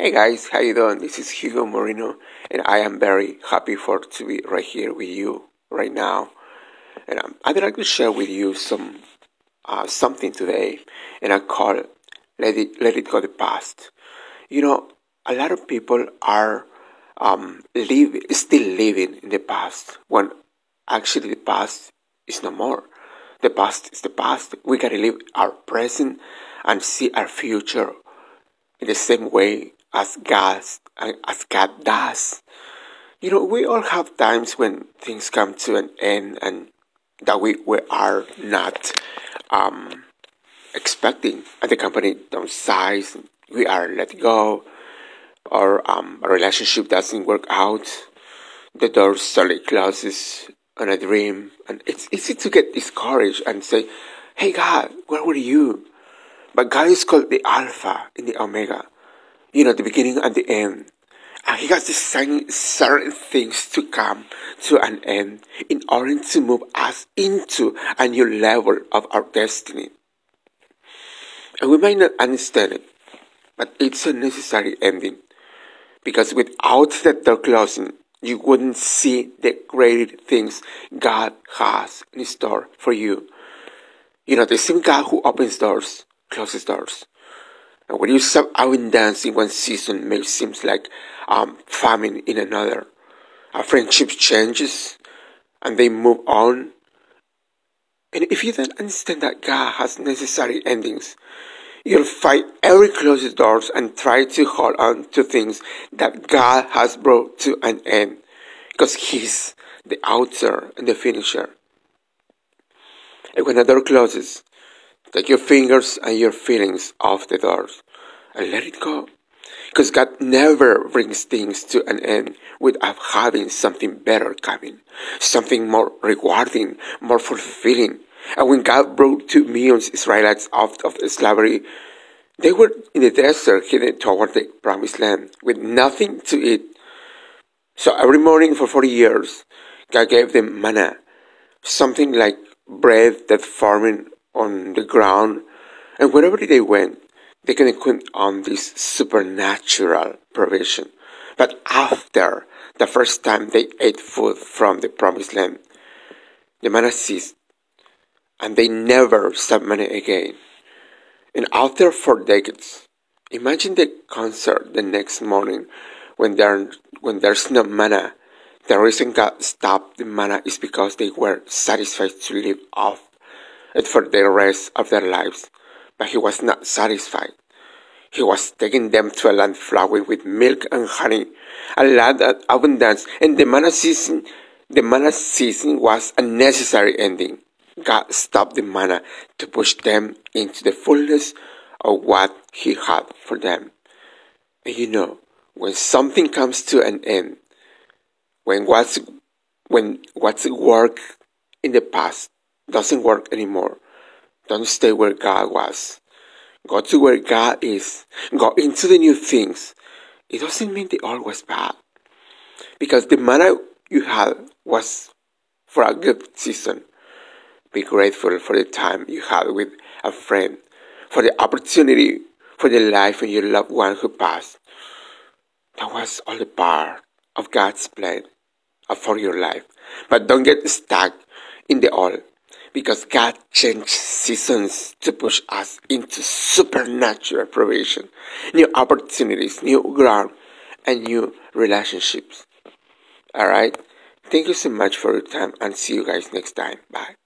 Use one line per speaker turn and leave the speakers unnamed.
Hey guys, how you doing? This is Hugo Moreno, and I am very happy for to be right here with you right now. And um, I'd like to share with you some uh, something today, and I call it "Let It Let It Go the Past." You know, a lot of people are um, live, still living in the past when actually the past is no more. The past is the past. We gotta live our present and see our future in the same way as God as God does. You know, we all have times when things come to an end and that we, we are not um, expecting. And the company downsize, we are let go, or um, a relationship doesn't work out, the door suddenly closes on a dream, and it's easy to get discouraged and say, "Hey God, where were you?" But God is called the Alpha and the Omega, you know, the beginning and the end. And He has designed certain things to come to an end in order to move us into a new level of our destiny. And we might not understand it, but it's a necessary ending. Because without that door closing, you wouldn't see the great things God has in store for you. You know, the same God who opens doors, closes doors. And when you stop abundance in one season, may seem like um, famine in another. A friendship changes, and they move on. And if you don't understand that God has necessary endings, You'll fight every closed doors and try to hold on to things that God has brought to an end because He's the author and the finisher. And when a door closes, take your fingers and your feelings off the doors and let it go. Because God never brings things to an end without having something better coming, something more rewarding, more fulfilling, and when God brought two million Israelites out of slavery, they were in the desert headed toward the promised land with nothing to eat. So every morning for 40 years, God gave them manna, something like bread that formed on the ground. And wherever they went, they can count on this supernatural provision. But after the first time they ate food from the promised land, the manna ceased and they never submitted again. And after four decades, imagine the concert the next morning when there when there's no manna. The reason God stopped the manna is because they were satisfied to live off for the rest of their lives. But he was not satisfied. He was taking them to a land flowing with milk and honey, a land of abundance, and the manna season the manna season was a necessary ending. God stopped the manna to push them into the fullness of what He had for them. And you know, when something comes to an end, when what's when what's worked in the past doesn't work anymore, don't stay where God was. Go to where God is. Go into the new things. It doesn't mean the old was bad. Because the manna you had was for a good season. Be grateful for the time you had with a friend, for the opportunity, for the life of your loved one who passed. That was all a part of God's plan uh, for your life. But don't get stuck in the old because God changed seasons to push us into supernatural provision, new opportunities, new ground, and new relationships. Alright? Thank you so much for your time and see you guys next time. Bye.